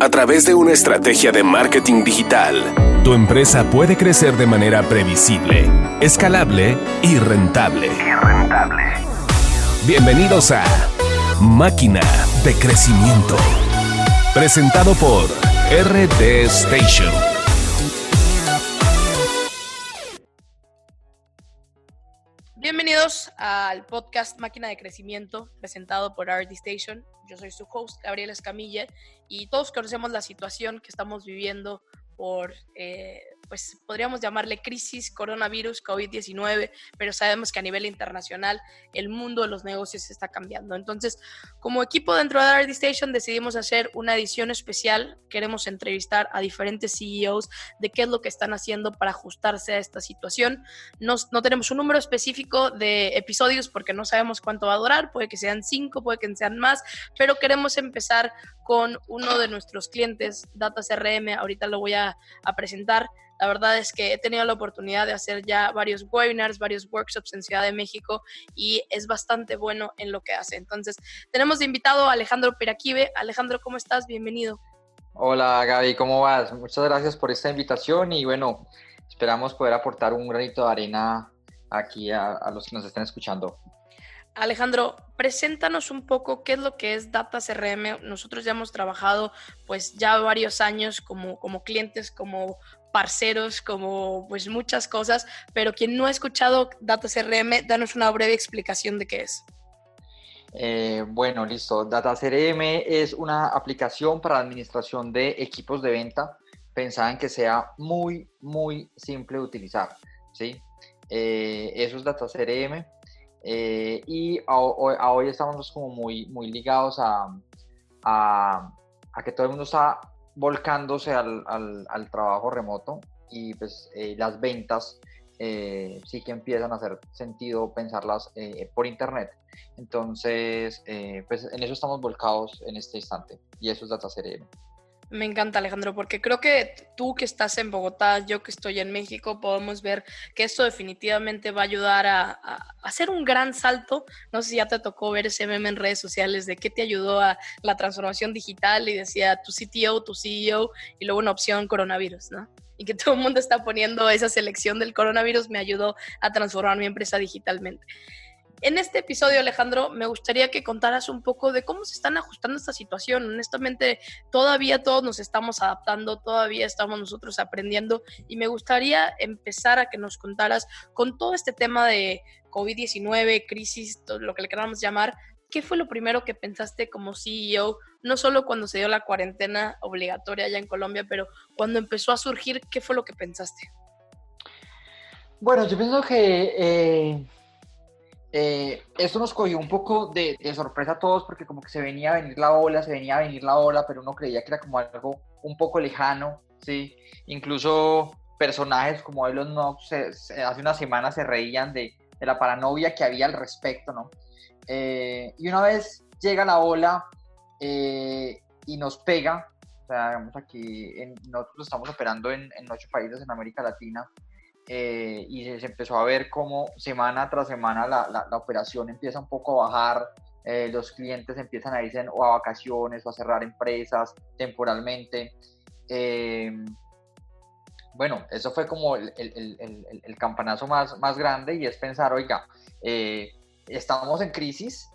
A través de una estrategia de marketing digital, tu empresa puede crecer de manera previsible, escalable y rentable. Bienvenidos a Máquina de Crecimiento. Presentado por RD Station. Al podcast Máquina de Crecimiento presentado por RD Station. Yo soy su host, Gabriel Escamilla, y todos conocemos la situación que estamos viviendo por eh, pues podríamos llamarle crisis coronavirus COVID-19, pero sabemos que a nivel internacional el mundo de los negocios está cambiando. Entonces, como equipo dentro de RD Station decidimos hacer una edición especial. Queremos entrevistar a diferentes CEOs de qué es lo que están haciendo para ajustarse a esta situación. No, no tenemos un número específico de episodios porque no sabemos cuánto va a durar, puede que sean cinco, puede que sean más, pero queremos empezar con uno de nuestros clientes, Data CRM, ahorita lo voy a, a presentar. La verdad es que he tenido la oportunidad de hacer ya varios webinars, varios workshops en Ciudad de México y es bastante bueno en lo que hace. Entonces, tenemos de invitado a Alejandro Piraquive. Alejandro, ¿cómo estás? Bienvenido. Hola Gaby, ¿cómo vas? Muchas gracias por esta invitación y bueno, esperamos poder aportar un granito de arena aquí a, a los que nos estén escuchando. Alejandro, preséntanos un poco qué es lo que es Data CRM. Nosotros ya hemos trabajado pues ya varios años como, como clientes, como parceros, como pues muchas cosas, pero quien no ha escuchado Data CRM, danos una breve explicación de qué es. Eh, bueno, listo. Data CRM es una aplicación para administración de equipos de venta pensada en que sea muy, muy simple de utilizar. ¿sí? Eh, eso es Data CRM. Eh, y a, hoy estamos como muy, muy ligados a, a, a que todo el mundo está volcándose al, al, trabajo remoto y pues eh, las ventas eh, sí que empiezan a hacer sentido pensarlas eh, por internet. Entonces, pues en eso estamos volcados en este instante y eso es Data CRM. Me encanta Alejandro, porque creo que tú que estás en Bogotá, yo que estoy en México, podemos ver que esto definitivamente va a ayudar a, hacer un gran salto. No sé si ya te tocó ver ese meme en redes sociales de qué te ayudó a la transformación digital y decía tu CTO, tu CEO y luego una opción coronavirus, ¿no? Y que todo el mundo está poniendo esa selección del coronavirus me ayudó a transformar mi empresa digitalmente. En este episodio, Alejandro, me gustaría que contaras un poco de cómo se están ajustando esta situación. Honestamente, todavía todos nos estamos adaptando, todavía estamos nosotros aprendiendo y me gustaría empezar a que nos contaras con todo este tema de COVID-19, crisis, lo que le queramos llamar, ¿qué fue lo primero que pensaste como CEO? No solo cuando se dio la cuarentena obligatoria allá en Colombia, pero cuando empezó a surgir, ¿qué fue lo que pensaste? Bueno, yo pienso que eh, eh, esto nos cogió un poco de, sorpresa a todos porque como que se venía a venir la ola, se venía a venir la ola, pero uno creía que era como algo un poco lejano, ¿sí? Incluso personajes como Elon Musk hace una semana se reían de, la paranoia que había al respecto, ¿no? Eh, y una vez llega la ola eh, y nos pega, o sea, aquí, nosotros estamos operando en, en ocho países en América Latina, eh, y se empezó a ver cómo semana tras semana la, la, operación empieza un poco a bajar, eh, los clientes empiezan a irse o a vacaciones o a cerrar empresas temporalmente. Eh, bueno, eso fue como el, el, el, el, campanazo más, más grande y es pensar, oiga, estamos en crisis,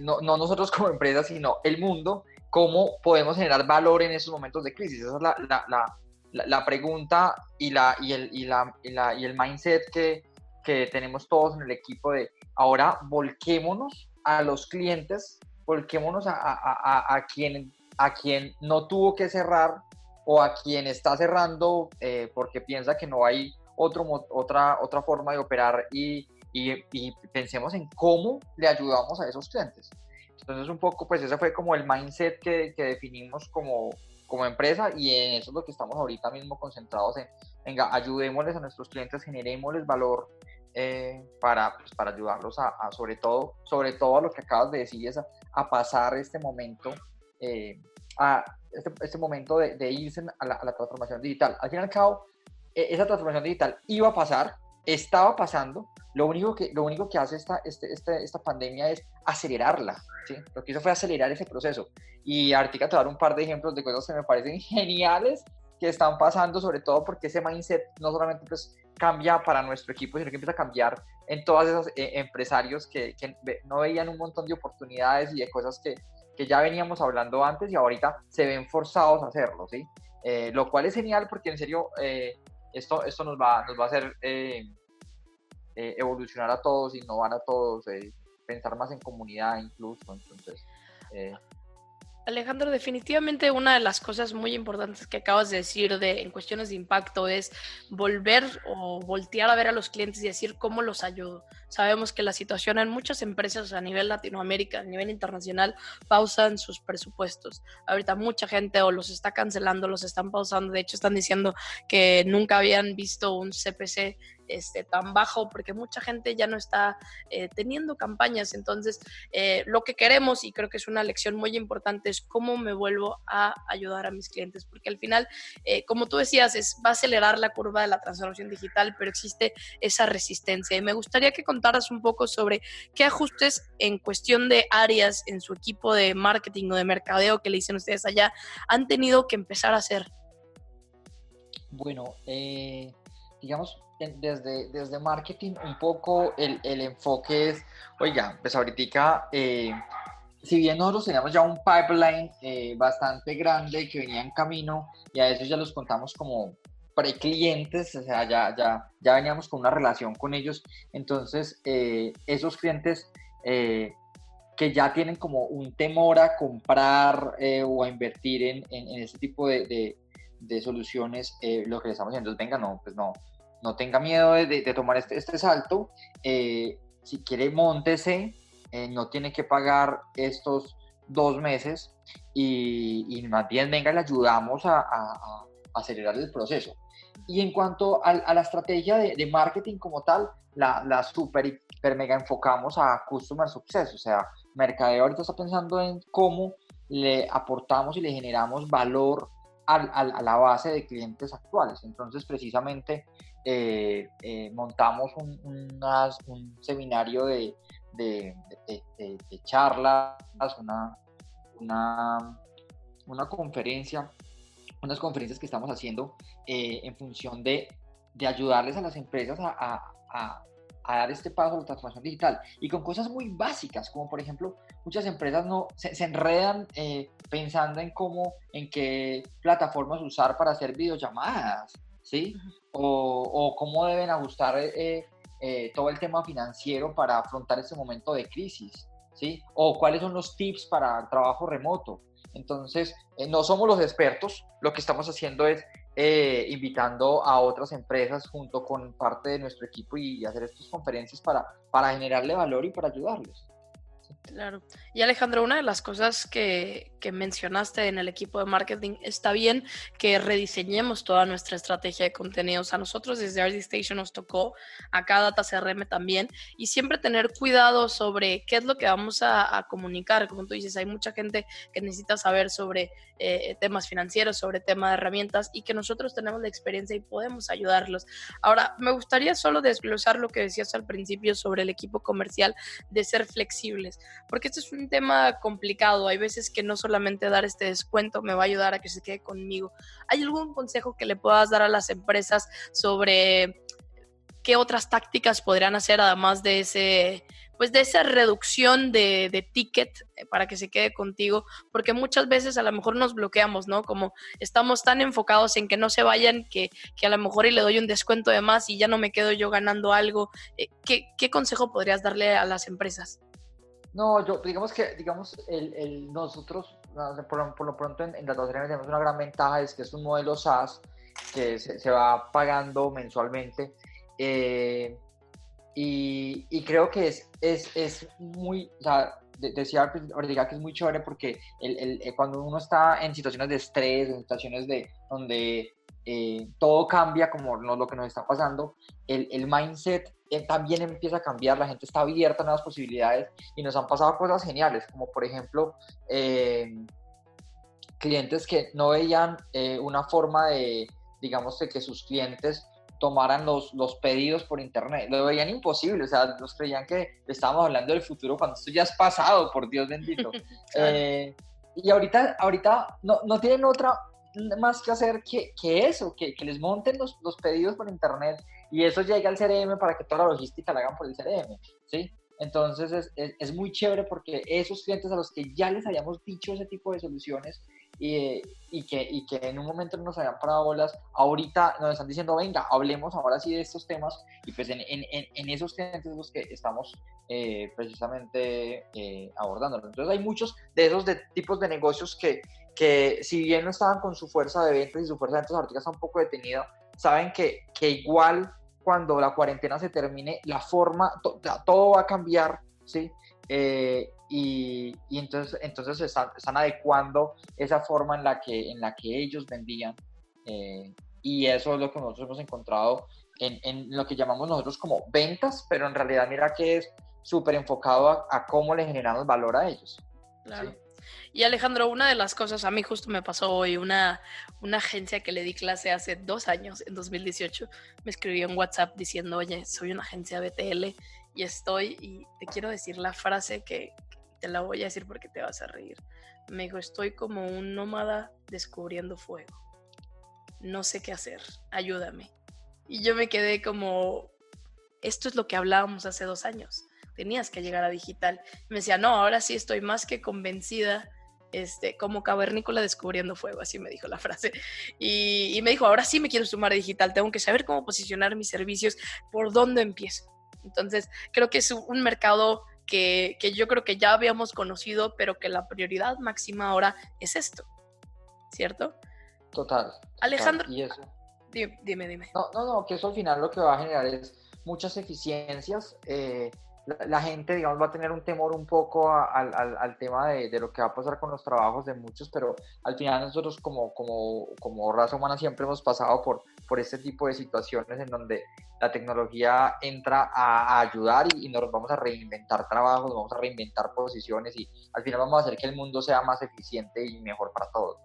no, no, nosotros como empresa, sino el mundo, ¿cómo podemos generar valor en esos momentos de crisis? Esa es la, la la, pregunta y, la, y, el, y, la, y, el mindset que, que tenemos todos en el equipo de ahora volquémonos a los clientes, volquémonos a, a, a, quien, a quien no tuvo que cerrar o a quien está cerrando eh, porque piensa que no hay otro, otra, otra forma de operar y, y, y, pensemos en cómo le ayudamos a esos clientes. Entonces un poco, pues ese fue como el mindset que, que definimos como, como empresa y en eso es lo que estamos ahorita mismo concentrados en, venga, ayudémosles a nuestros clientes, generémosles valor eh, para, pues, para ayudarlos a, sobre todo, sobre todo a lo que acabas de decir, es a, pasar este momento, eh, a este, este, momento de, de irse a la, transformación digital. Al fin y al cabo, e, esa transformación digital iba a pasar, estaba pasando, lo único que, lo único que hace esta, este, este, esta pandemia es acelerarla, ¿sí? Lo que hizo fue acelerar ese proceso. Y Artica te va a dar un par de ejemplos de cosas que me parecen geniales que están pasando, sobre todo porque ese mindset no solamente pues cambia para nuestro equipo, sino que empieza a cambiar en todos esos eh, empresarios que, que, no veían un montón de oportunidades y de cosas que, que, ya veníamos hablando antes y ahorita se ven forzados a hacerlo, ¿sí? Eh, lo cual es genial porque en serio eh, esto, esto nos, va, nos va a hacer evolucionar a todos, innovar a todos, pensar más en comunidad incluso, entonces... Alejandro, definitivamente una de las cosas muy importantes que acabas de decir de, en cuestiones de impacto es volver o voltear a ver a los clientes y decir cómo los ayudo. Sabemos que la situación en muchas empresas a nivel Latinoamérica, a nivel internacional, pausan sus presupuestos. Ahorita mucha gente o los está cancelando, los están pausando. De hecho, están diciendo que nunca habían visto un CPC este, tan bajo porque mucha gente ya no está eh, teniendo campañas. Entonces, eh, lo que queremos, y creo que es una lección muy importante, es cómo me vuelvo a ayudar a mis clientes, porque al final, eh, como tú decías, es, va a acelerar la curva de la transformación digital, pero existe esa resistencia. Y me gustaría que contaras un poco sobre qué ajustes en cuestión de áreas en su equipo de marketing o de mercadeo que le dicen ustedes allá han tenido que empezar a hacer. Bueno, digamos, desde, desde marketing un poco el, el enfoque es, oiga, pues ahorita, eh, si bien nosotros teníamos ya un pipeline eh, bastante grande que venía en camino y a eso ya los contamos como pre-clientes, o sea, ya, ya, ya veníamos con una relación con ellos, entonces eh, esos clientes que ya tienen como un temor a comprar o a invertir en, en, en este tipo de, de, de soluciones, lo que les estamos diciendo es, venga, no, pues no, no tenga miedo de, tomar este, este salto. Eh, si quiere, montese, eh, no tiene que pagar estos dos meses y, más bien, venga, le ayudamos a, acelerar el proceso. Y en cuanto a, la estrategia de, marketing como tal, la, la super, mega enfocamos a Customer Success, o sea, Mercadeo ahorita está pensando en cómo le aportamos y le generamos valor a, la base de clientes actuales. Entonces, precisamente, eh, eh, montamos un, seminario de, charlas, una, conferencia, unas conferencias que estamos haciendo eh, en función de, ayudarles a las empresas a, a, a, dar este paso a la transformación digital y con cosas muy básicas, como por ejemplo, muchas empresas no se, se enredan pensando en cómo, en qué plataformas usar para hacer videollamadas ¿sí? O, cómo deben ajustar eh, eh, todo el tema financiero para afrontar ese momento de crisis, ¿sí? O cuáles son los tips para trabajo remoto. Entonces, eh, no somos los expertos, lo que estamos haciendo es invitando a otras empresas junto con parte de nuestro equipo y hacer estas conferencias para, para generarle valor y para ayudarles. Claro. Y Alejandro, una de las cosas que, mencionaste en el equipo de marketing, está bien que rediseñemos toda nuestra estrategia de contenidos. A nosotros desde RD Station nos tocó, acá Data CRM también, y siempre tener cuidado sobre qué es lo que vamos a, comunicar. Como tú dices, hay mucha gente que necesita saber sobre eh, temas financieros, sobre temas de herramientas, y que nosotros tenemos la experiencia y podemos ayudarlos. Ahora, me gustaría solo desglosar lo que decías al principio sobre el equipo comercial de ser flexibles porque esto es un tema complicado. Hay veces que no solamente dar este descuento me va a ayudar a que se quede conmigo. ¿Hay algún consejo que le puedas dar a las empresas sobre qué otras tácticas podrían hacer además de ese pues de esa reducción de, ticket eh, para que se quede contigo, porque muchas veces a lo mejor nos bloqueamos, ¿no? Como estamos tan enfocados en que no se vayan que, a lo mejor y le doy un descuento de más y ya no me quedo yo ganando algo. Eh, ¿Qué, qué consejo podrías darle a las empresas? No, yo, digamos que, digamos, el, nosotros, por, por, lo pronto en, en Data tenemos una gran ventaja, es que es un modelo SaaS que se, va pagando mensualmente. Eh, y, y, creo que es, es, es muy, o sea, decía que es muy chévere porque eh, cuando uno está en situaciones de estrés, en situaciones de, donde eh, todo cambia como lo que nos está pasando, el, el mindset también empieza a cambiar, la gente está abierta a nuevas posibilidades y nos han pasado cosas geniales, como por ejemplo eh, clientes que no veían una forma de, digamos, de que sus clientes tomaran los, los pedidos por internet. Lo veían imposible, o sea, nos creían que estábamos hablando del futuro cuando esto ya es pasado, por Dios bendito. Eh, y ahorita, ahorita no, no tienen otra más que hacer que, que eso, que, que, les monten los, los pedidos por internet y eso llegue al CRM para que toda la logística la hagan por el CRM, ¿sí? Entonces es, es, muy chévere porque esos clientes a los que ya les habíamos dicho ese tipo de soluciones y, y, que, y que en un momento no nos habían parado bolas, ahorita nos están diciendo, venga, hablemos ahora sí de estos temas y pues en, en, en esos clientes los que estamos eh, precisamente eh, abordando. Entonces hay muchos de esos de, tipos de negocios que, que si bien no estaban con su fuerza de ventas y su fuerza de ventas ahorita está un poco detenida, saben que, que igual cuando la cuarentena se termine, la forma, todo va a cambiar, ¿sí? Eh, y, y, entonces, entonces están, están, adecuando esa forma en la que, en la que ellos vendían. Eh, y eso es lo que nosotros hemos encontrado en, en, lo que llamamos nosotros como ventas, pero en realidad mira que es súper enfocado a, cómo le generamos valor a ellos. Claro. Y Alejandro, una de las cosas, a mí justo me pasó hoy, una, una agencia que le di clase hace dos años, en 2018, me escribió en WhatsApp diciendo, oye, soy una agencia BTL y estoy, y te quiero decir la frase que te la voy a decir porque te vas a reír. Me dijo, estoy como un nómada descubriendo fuego. No sé qué hacer, ayúdame. Y yo me quedé como, esto es lo que hablábamos hace dos años tenías que llegar a digital. Me decía, no, ahora sí estoy más que convencida, este, como cavernícola descubriendo fuego, así me dijo la frase. Y, me dijo, ahora sí me quiero sumar a digital, tengo que saber cómo posicionar mis servicios, por dónde empiezo. Entonces, creo que es un mercado que, que yo creo que ya habíamos conocido, pero que la prioridad máxima ahora es esto, ¿cierto? Total. Alejandro. Y eso. Dime, dime, No, no, no, que eso al final lo que va a generar es muchas eficiencias. Eh, la, gente, digamos, va a tener un temor un poco al, al, tema de, de, lo que va a pasar con los trabajos de muchos, pero al final nosotros como, como, como raza humana siempre hemos pasado por, por este tipo de situaciones en donde la tecnología entra a, ayudar y, nos vamos a reinventar trabajos, vamos a reinventar posiciones y al final vamos a hacer que el mundo sea más eficiente y mejor para todos.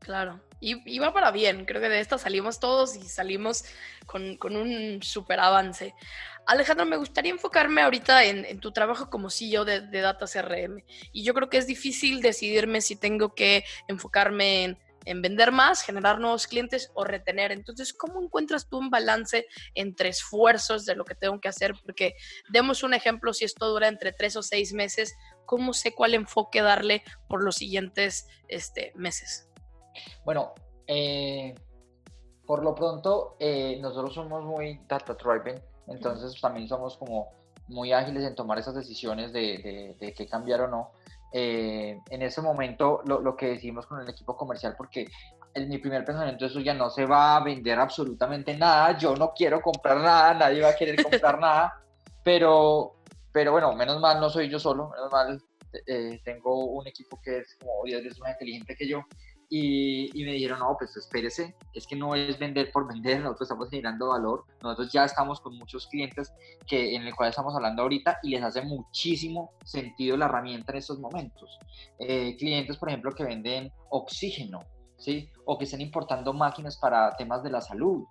Claro, y, va para bien, creo que de esta salimos todos y salimos con, con un súper avance. Alejandro, me gustaría enfocarme ahorita en, tu trabajo como CEO de, de, Data CRM. Y yo creo que es difícil decidirme si tengo que enfocarme en, en, vender más, generar nuevos clientes o retener. Entonces, ¿cómo encuentras tú un balance entre esfuerzos de lo que tengo que hacer? Porque demos un ejemplo, si esto dura entre tres o seis meses, ¿cómo sé cuál enfoque darle por los siguientes este, meses? Bueno, eh, por lo pronto, eh, nosotros somos muy data driven entonces también somos como muy ágiles en tomar esas decisiones de, de, qué cambiar o no. Eh, en ese momento lo, lo, que decimos con el equipo comercial, porque en mi primer pensamiento eso ya no se va a vender absolutamente nada, yo no quiero comprar nada, nadie va a querer comprar nada, pero, pero bueno, menos mal no soy yo solo, menos mal eh, tengo un equipo que es como 10 veces más inteligente que yo y, me dijeron, no, pues espérese, es que no es vender por vender, nosotros estamos generando valor, nosotros ya estamos con muchos clientes que, en el cual estamos hablando ahorita y les hace muchísimo sentido la herramienta en estos momentos. Eh, clientes, por ejemplo, que venden oxígeno, ¿sí? O que estén importando máquinas para temas de la salud.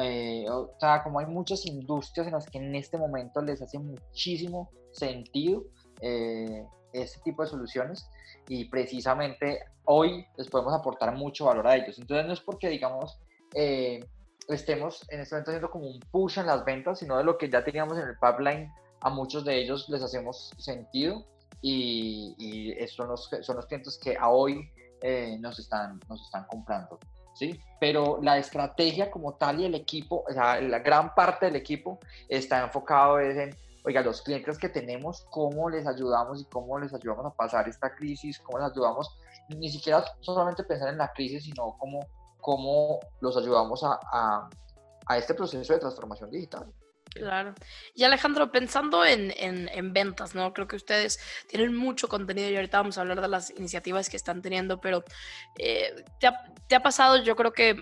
Eh, o sea, como hay muchas industrias en las que en este momento les hace muchísimo sentido eh, este tipo de soluciones y precisamente hoy les podemos aportar mucho valor a ellos. Entonces no es porque, digamos, eh, estemos en este momento haciendo como un push en las ventas, sino de lo que ya teníamos en el pipeline, a muchos de ellos les hacemos sentido y, y son, los, son los clientes que a hoy eh, nos, están, nos están comprando. ¿sí? Pero la estrategia como tal y el equipo, o sea, la gran parte del equipo está enfocado en oiga, los clientes que tenemos, cómo les ayudamos y cómo les ayudamos a pasar esta crisis, cómo les ayudamos, ni siquiera solamente pensar en la crisis, sino cómo, cómo los ayudamos a, a, a este proceso de transformación digital. Claro. Y Alejandro, pensando en, en, en, ventas, ¿no? Creo que ustedes tienen mucho contenido y ahorita vamos a hablar de las iniciativas que están teniendo, pero eh, ¿te, ha, ¿te, ha, pasado, yo creo que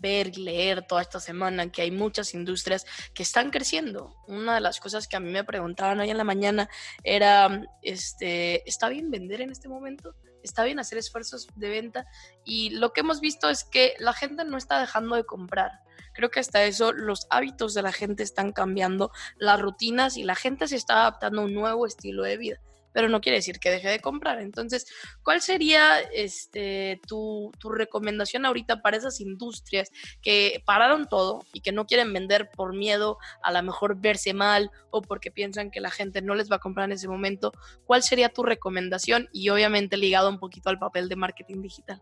ver leer toda esta semana que hay muchas industrias que están creciendo. Una de las cosas que a mí me preguntaban hoy en la mañana era, este, ¿está bien vender en este momento? está bien hacer esfuerzos de venta y lo que hemos visto es que la gente no está dejando de comprar. Creo que hasta eso los hábitos de la gente están cambiando, las rutinas y la gente se está adaptando a un nuevo estilo de vida pero no quiere decir que deje de comprar. Entonces, ¿cuál sería este, tu, tu, recomendación ahorita para esas industrias que pararon todo y que no quieren vender por miedo a lo mejor verse mal o porque piensan que la gente no les va a comprar en ese momento? ¿Cuál sería tu recomendación? Y obviamente ligado un poquito al papel de marketing digital.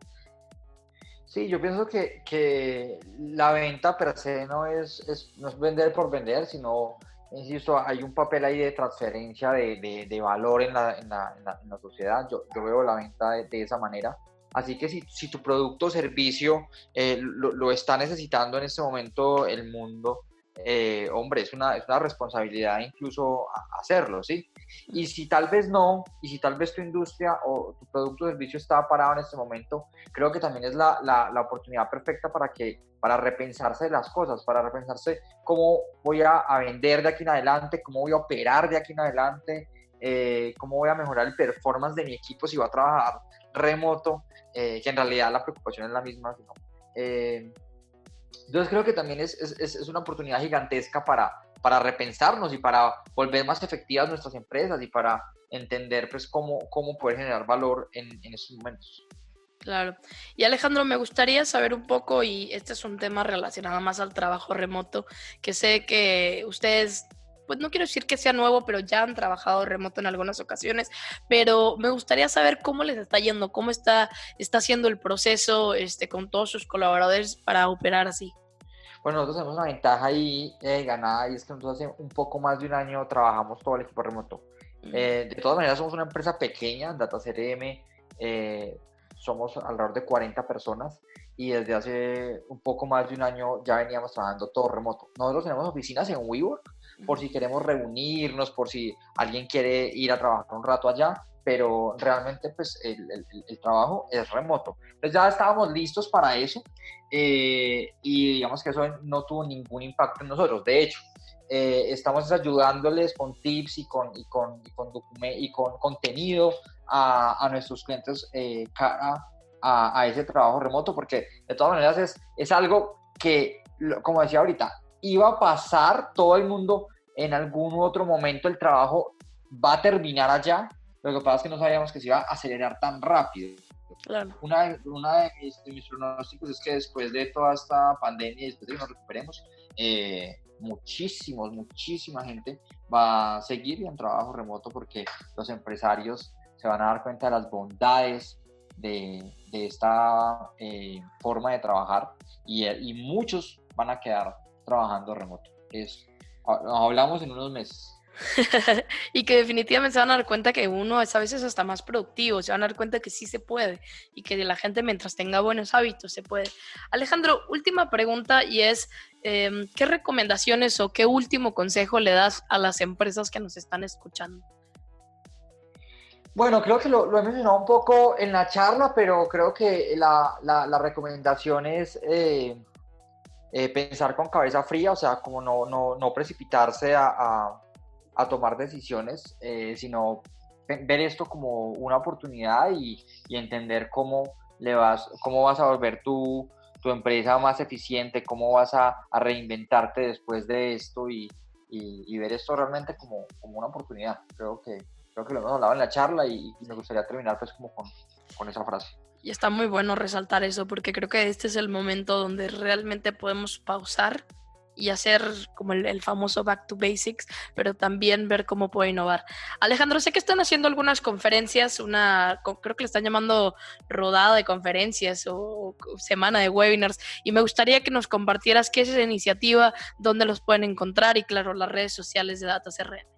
Sí, yo pienso que, que la venta per se no es, es, no es vender por vender, sino insisto, hay un papel ahí de transferencia de, de, valor en la, en, la, en, la, sociedad. Yo, yo, veo la venta de, esa manera. Así que si, si tu producto o servicio eh, lo, lo, está necesitando en este momento el mundo, eh, hombre, es una, es una responsabilidad incluso hacerlo, ¿sí? Y si tal vez no, y si tal vez tu industria o tu producto o servicio está parado en este momento, creo que también es la, la, la oportunidad perfecta para que para repensarse las cosas, para repensarse cómo voy a, a, vender de aquí en adelante, cómo voy a operar de aquí en adelante, eh, cómo voy a mejorar el performance de mi equipo si va a trabajar remoto, eh, que en realidad la preocupación es la misma, ¿no? Entonces creo que también es, es, es, una oportunidad gigantesca para, para repensarnos y para volver más efectivas nuestras empresas y para entender pues cómo, cómo poder generar valor en, en estos momentos. Claro. Y Alejandro, me gustaría saber un poco, y este es un tema relacionado más al trabajo remoto, que sé que ustedes pues no quiero decir que sea nuevo, pero ya han trabajado remoto en algunas ocasiones, pero me gustaría saber cómo les está yendo, cómo está, está haciendo el proceso este, con todos sus colaboradores para operar así. Bueno, nosotros tenemos una ventaja ahí eh, ganada y es que nosotros hace un poco más de un año trabajamos todo el equipo remoto. Eh, de todas maneras, somos una empresa pequeña, Data CRM, eh, somos alrededor de 40 personas y desde hace un poco más de un año ya veníamos trabajando todo remoto. Nosotros tenemos oficinas en WeWork, por si queremos reunirnos, por si alguien quiere ir a trabajar un rato allá, pero realmente pues el, el, trabajo es remoto. Entonces ya estábamos listos para eso eh, y digamos que eso no tuvo ningún impacto en nosotros. De hecho, eh, estamos ayudándoles con tips y con, y con, y con, y con contenido a, a nuestros clientes eh, cara a, a, ese trabajo remoto, porque de todas maneras es, es algo que, como decía ahorita, iba a pasar, todo el mundo en algún otro momento el trabajo va a terminar allá, lo que pasa es que no sabíamos que se iba a acelerar tan rápido. Claro. Una, una de, mis, pronósticos es que después de toda esta pandemia y después de que nos recuperemos, eh, muchísimos, muchísima gente va a seguir en trabajo remoto porque los empresarios se van a dar cuenta de las bondades de, de esta eh, forma de trabajar y, y muchos van a quedar trabajando remoto. Es, hablamos en unos meses. y que definitivamente se van a dar cuenta que uno es a veces hasta más productivo, se van a dar cuenta que sí se puede y que la gente mientras tenga buenos hábitos se puede. Alejandro, última pregunta y es, em, ¿qué recomendaciones o qué último consejo le das a las empresas que nos están escuchando? Bueno, creo que lo, lo he mencionado un poco en la charla, pero creo que la, la, la recomendación es... Eh, eh, pensar con cabeza fría, o sea, como no, no, no precipitarse a, a, tomar decisiones, eh, sino ver esto como una oportunidad y, y, entender cómo, le vas, cómo vas a volver tu, tu empresa más eficiente, cómo vas a, reinventarte después de esto y, y, ver esto realmente como, como, una oportunidad. Creo que, creo que lo hemos hablado en la charla y, me gustaría terminar pues como con, con esa frase. Y está muy bueno resaltar eso porque creo que este es el momento donde realmente podemos pausar y hacer como el, famoso back to basics, pero también ver cómo puedo innovar. Alejandro, sé que están haciendo algunas conferencias, una, creo que le están llamando rodada de conferencias o, semana de webinars, y me gustaría que nos compartieras qué es esa iniciativa, dónde los pueden encontrar y claro, las redes sociales de DataCRM.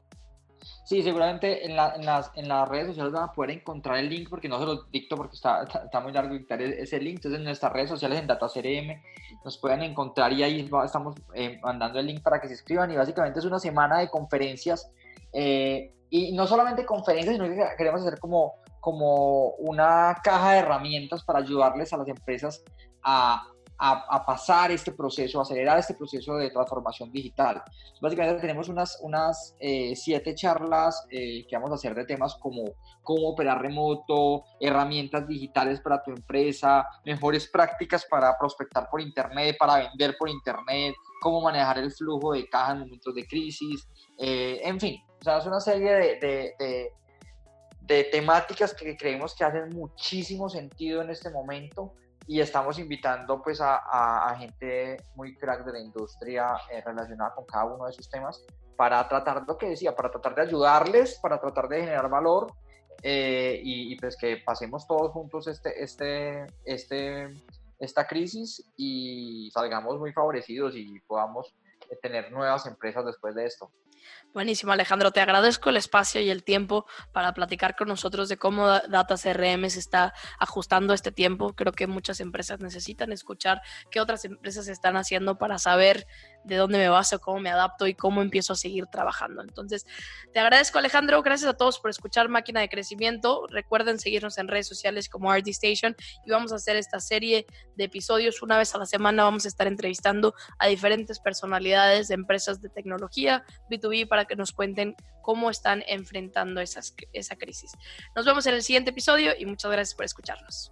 Sí, seguramente en, la, en, las, en las redes sociales van a poder encontrar el link porque no se lo dicto porque está, está, muy largo dictar e, ese link. Entonces en nuestras redes sociales en DataCRM nos pueden encontrar y ahí estamos eh, mandando el link para que se inscriban. Y básicamente es una semana de conferencias eh, y no solamente conferencias, sino que queremos hacer como, como una caja de herramientas para ayudarles a las empresas a a, pasar este proceso, acelerar este proceso de transformación digital. Básicamente tenemos unas, unas eh, siete charlas eh, que vamos a hacer de temas como cómo operar remoto, herramientas digitales para tu empresa, mejores prácticas para prospectar por Internet, para vender por Internet, cómo manejar el flujo de caja en momentos de crisis, eh, en fin, o sea, es una serie de, de, de temáticas que creemos que hacen muchísimo sentido en este momento y estamos invitando pues a, gente muy crack de la industria eh, relacionada con cada uno de esos temas para tratar lo que decía, para tratar de ayudarles, para tratar de generar valor eh, y, y, pues que pasemos todos juntos este, este, este, esta crisis y salgamos muy favorecidos y podamos tener nuevas empresas después de esto. Buenísimo, Alejandro. Te agradezco el espacio y el tiempo para platicar con nosotros de cómo Data CRM se está ajustando este tiempo. Creo que muchas empresas necesitan escuchar qué otras empresas están haciendo para saber de dónde me baso, cómo me adapto y cómo empiezo a seguir trabajando. Entonces, te agradezco, Alejandro. Gracias a todos por escuchar Máquina de Crecimiento. Recuerden seguirnos en redes sociales como RD Station y vamos a hacer esta serie de episodios una vez a la semana. Vamos a estar entrevistando a diferentes personalidades de empresas de tecnología B2B para que nos cuenten cómo están enfrentando esa crisis. Nos vemos en el siguiente episodio y muchas gracias por escucharnos.